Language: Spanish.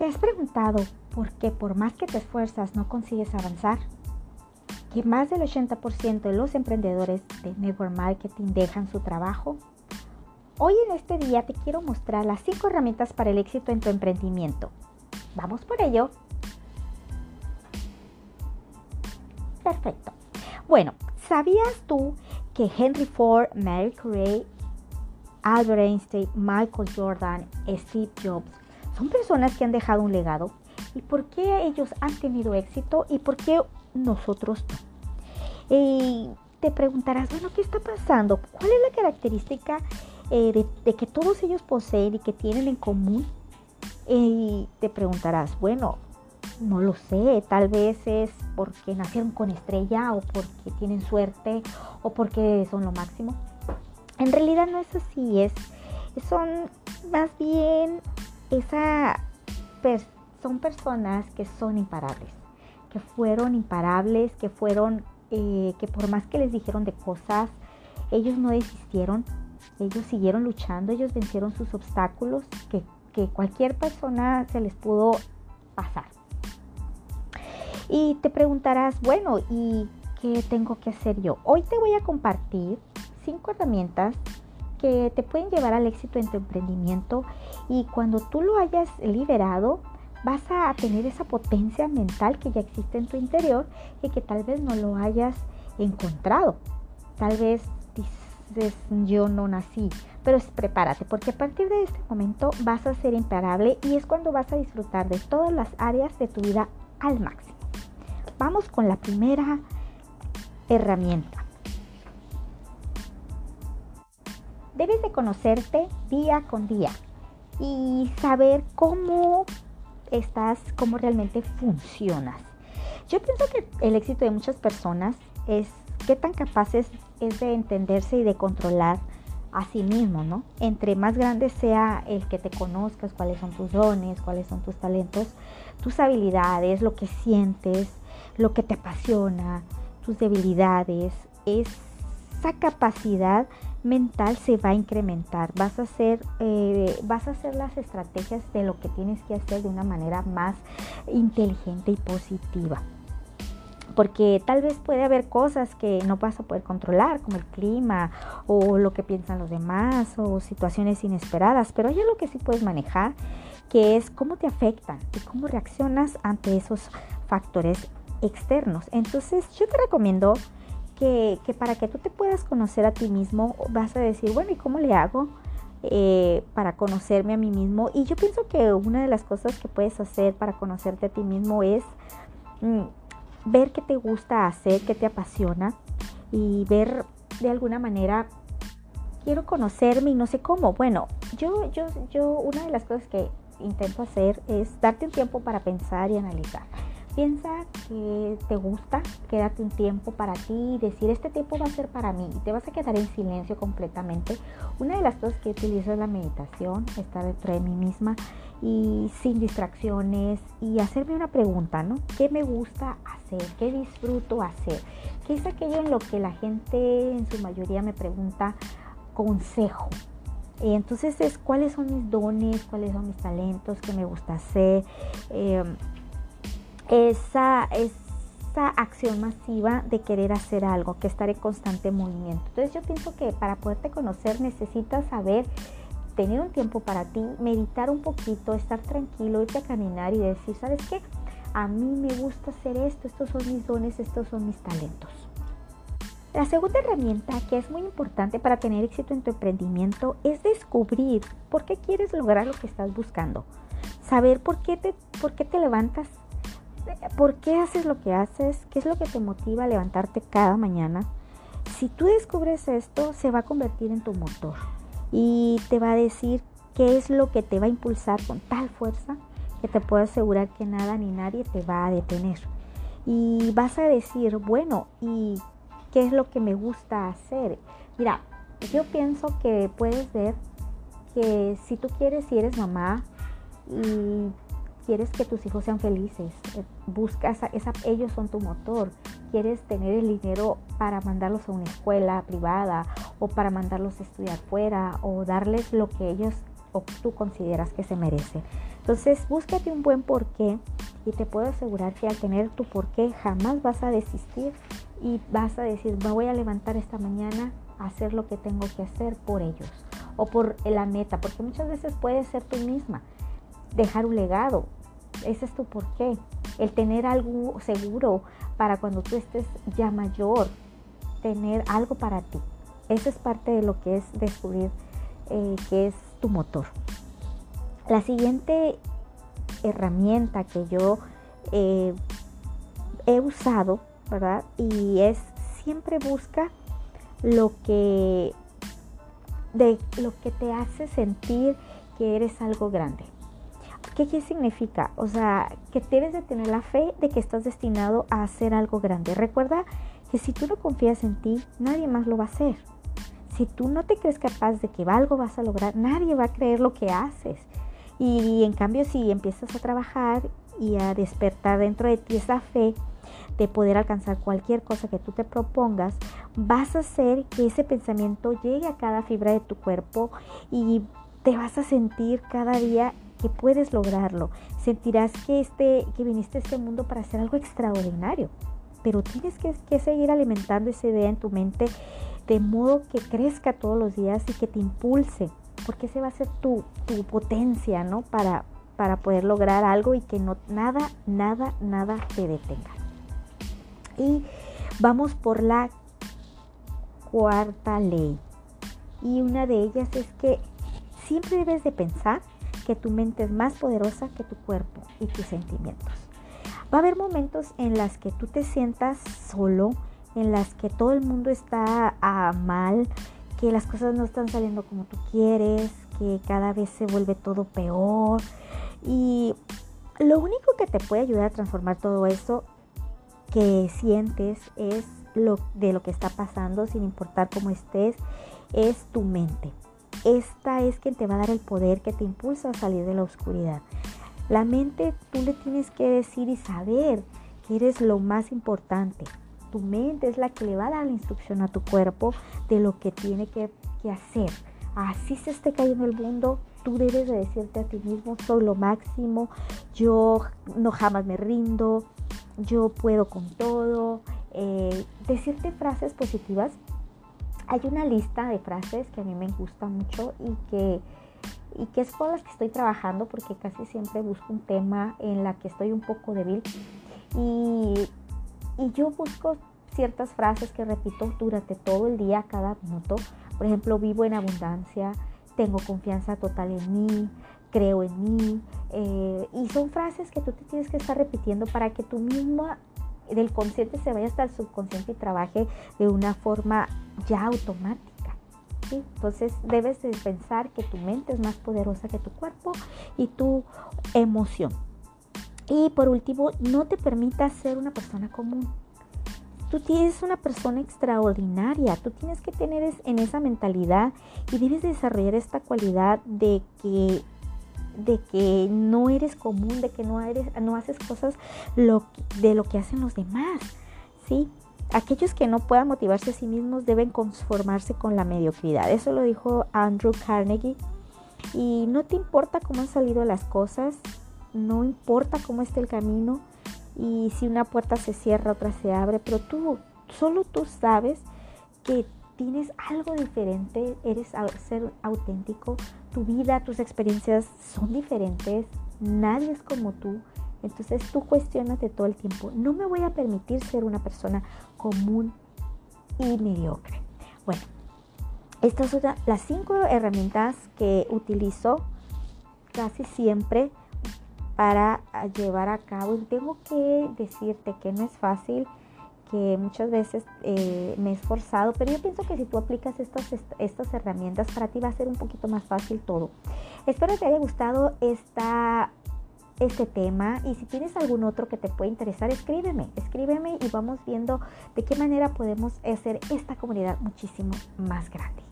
¿Te has preguntado por qué por más que te esfuerzas no consigues avanzar? Que más del 80% de los emprendedores de network marketing dejan su trabajo. Hoy en este día te quiero mostrar las 5 herramientas para el éxito en tu emprendimiento. Vamos por ello. Perfecto. Bueno, ¿sabías tú que Henry Ford, Mary Curie, Albert Einstein, Michael Jordan, Steve Jobs son personas que han dejado un legado. ¿Y por qué ellos han tenido éxito y por qué nosotros no? Y te preguntarás, bueno, ¿qué está pasando? ¿Cuál es la característica eh, de, que todos ellos poseen y que tienen en común? Y te preguntarás, bueno, no lo sé, tal vez es porque nacieron con estrella o porque tienen suerte o porque son lo máximo. En realidad no es así, es, son más bien esa son personas que son imparables, que fueron imparables, que fueron, eh, que por más que les dijeron de cosas, ellos no desistieron, ellos siguieron luchando, ellos vencieron sus obstáculos que, que cualquier persona se les pudo pasar. Y te preguntarás, bueno, ¿y qué tengo que hacer yo? Hoy te voy a compartir cinco herramientas que te pueden llevar al éxito en tu emprendimiento y cuando tú lo hayas liberado vas a tener esa potencia mental que ya existe en tu interior y que tal vez no lo hayas encontrado. Tal vez dices yo no nací, pero prepárate porque a partir de este momento vas a ser imparable y es cuando vas a disfrutar de todas las áreas de tu vida al máximo. Vamos con la primera herramienta. Debes de conocerte día con día y saber cómo estás, cómo realmente funcionas. Yo pienso que el éxito de muchas personas es qué tan capaces es de entenderse y de controlar a sí mismo, ¿no? Entre más grande sea el que te conozcas, cuáles son tus dones, cuáles son tus talentos, tus habilidades, lo que sientes, lo que te apasiona, tus debilidades, esa capacidad mental se va a incrementar. Vas a hacer, eh, vas a hacer las estrategias de lo que tienes que hacer de una manera más inteligente y positiva. Porque tal vez puede haber cosas que no vas a poder controlar, como el clima o lo que piensan los demás o situaciones inesperadas, pero hay algo que sí puedes manejar, que es cómo te afectan y cómo reaccionas ante esos factores externos. Entonces yo te recomiendo que, para que tú te puedas conocer a ti mismo, vas a decir, bueno, ¿y cómo le hago eh, para conocerme a mí mismo? Y yo pienso que una de las cosas que puedes hacer para conocerte a ti mismo es mm, ver qué te gusta hacer, qué te apasiona y ver de alguna manera, quiero conocerme y no sé cómo. Bueno, yo, yo, yo, una de las cosas que intento hacer es darte un tiempo para pensar y analizar. Piensa que te gusta, quédate un tiempo para ti y decir, este tiempo va a ser para mí y te vas a quedar en silencio completamente. Una de las cosas que utilizo es la meditación, estar dentro de mí misma y sin distracciones y hacerme una pregunta, ¿no? ¿Qué me gusta hacer? ¿Qué disfruto hacer? ¿Qué es aquello en lo que la gente en su mayoría me pregunta consejo? Entonces es cuáles son mis dones, cuáles son mis talentos, qué me gusta hacer. Eh, esa, esa acción masiva de querer hacer algo, que estar en constante movimiento. Entonces yo pienso que para poderte conocer necesitas saber tener un tiempo para ti, meditar un poquito, estar tranquilo, irte a caminar y decir, ¿sabes qué? A mí me gusta hacer esto, estos son mis dones, estos son mis talentos. La segunda herramienta que es muy importante para tener éxito en tu emprendimiento es descubrir por qué quieres lograr lo que estás buscando. Saber por qué te, por qué te levantas ¿Por qué haces lo que haces? ¿Qué es lo que te motiva a levantarte cada mañana? Si tú descubres esto, se va a convertir en tu motor y te va a decir qué es lo que te va a impulsar con tal fuerza que te puedo asegurar que nada ni nadie te va a detener. Y vas a decir, bueno, ¿y qué es lo que me gusta hacer? Mira, yo pienso que puedes ver que si tú quieres, si eres mamá y quieres que tus hijos sean felices, eh, buscas, ellos son tu motor, quieres tener el dinero para mandarlos a una escuela privada o para mandarlos a estudiar fuera o darles lo que ellos o tú consideras que se merece. Entonces, búscate un buen porqué y te puedo asegurar que al tener tu porqué jamás vas a desistir y vas a decir, me voy a levantar esta mañana a hacer lo que tengo que hacer por ellos o por la meta, porque muchas veces puedes ser tú misma, dejar un legado. Ese es tu porqué. El tener algo seguro para cuando tú estés ya mayor, tener algo para ti. Eso es parte de lo que es descubrir eh, que es tu motor. La siguiente herramienta que yo eh, he usado, ¿verdad? Y es siempre busca lo que de lo que te hace sentir que eres algo grande. ¿Qué, ¿Qué significa? O sea, que debes de tener la fe de que estás destinado a hacer algo grande. Recuerda que si tú no confías en ti, nadie más lo va a hacer. Si tú no te crees capaz de que algo vas a lograr, nadie va a creer lo que haces. Y en cambio, si empiezas a trabajar y a despertar dentro de ti esa fe de poder alcanzar cualquier cosa que tú te propongas, vas a hacer que ese pensamiento llegue a cada fibra de tu cuerpo y te vas a sentir cada día que puedes lograrlo. Sentirás que, este, que viniste a este mundo para hacer algo extraordinario pero tienes que, seguir alimentando esa idea en tu mente de modo que crezca todos los días y que te impulse, porque ese va a ser tu, potencia, ¿no? Para, para poder lograr algo y que no, nada, nada, nada te detenga. Y vamos por la cuarta ley. Y una de ellas es que siempre debes de pensar que tu mente es más poderosa que tu cuerpo y tus sentimientos. Va a haber momentos en las que tú te sientas solo, en las que todo el mundo está a mal, que las cosas no están saliendo como tú quieres, que cada vez se vuelve todo peor. Y lo único que te puede ayudar a transformar todo eso que sientes es lo de lo que está pasando, sin importar cómo estés, es tu mente. Esta es quien te va a dar el poder que te impulsa a salir de la oscuridad. La mente tú le tienes que decir y saber que eres lo más importante. Tu mente es la que le va a dar la instrucción a tu cuerpo de lo que tiene que, hacer. Así se esté cayendo el mundo, tú debes de decirte a ti mismo, soy lo máximo, yo no jamás me rindo, yo puedo con todo. Eh, decirte frases positivas. Hay una lista de frases que a mí me gusta mucho y que y que es con las que estoy trabajando porque casi siempre busco un tema en la que estoy un poco débil y, y yo busco ciertas frases que repito durante todo el día, cada minuto. Por ejemplo, vivo en abundancia, tengo confianza total en mí, creo en mí. Eh, y son frases que tú te tienes que estar repitiendo para que tú mismo del consciente se vaya hasta el subconsciente y trabaje de una forma ya automática. Entonces debes de pensar que tu mente es más poderosa que tu cuerpo y tu emoción. Y por último, no te permitas ser una persona común. Tú tienes una persona extraordinaria, tú tienes que tener en esa mentalidad y debes desarrollar esta cualidad de que de que no eres común, de que no haces cosas lo, de lo que hacen los demás, ¿sí? Aquellos que no puedan motivarse a sí mismos deben conformarse con la mediocridad. Eso lo dijo Andrew Carnegie. Y no te importa cómo han salido las cosas, no importa cómo está el camino y si una puerta se cierra, otra se abre, pero tú, solo tú sabes que tienes algo diferente, eres ser auténtico, tu vida, tus experiencias son diferentes, nadie es como tú. Entonces tú cuestionate todo el tiempo. No me voy a permitir ser una persona común y mediocre. Bueno, estas son las cinco herramientas que utilizo casi siempre para llevar a cabo. Y tengo que decirte que no es fácil, que muchas veces eh, me he esforzado, pero yo pienso que si tú aplicas estas, estas herramientas, para ti va a ser un poquito más fácil todo. Espero te haya gustado esta este tema y si tienes algún otro que te pueda interesar, escríbeme, escríbeme y vamos viendo de qué manera podemos hacer esta comunidad muchísimo más grande.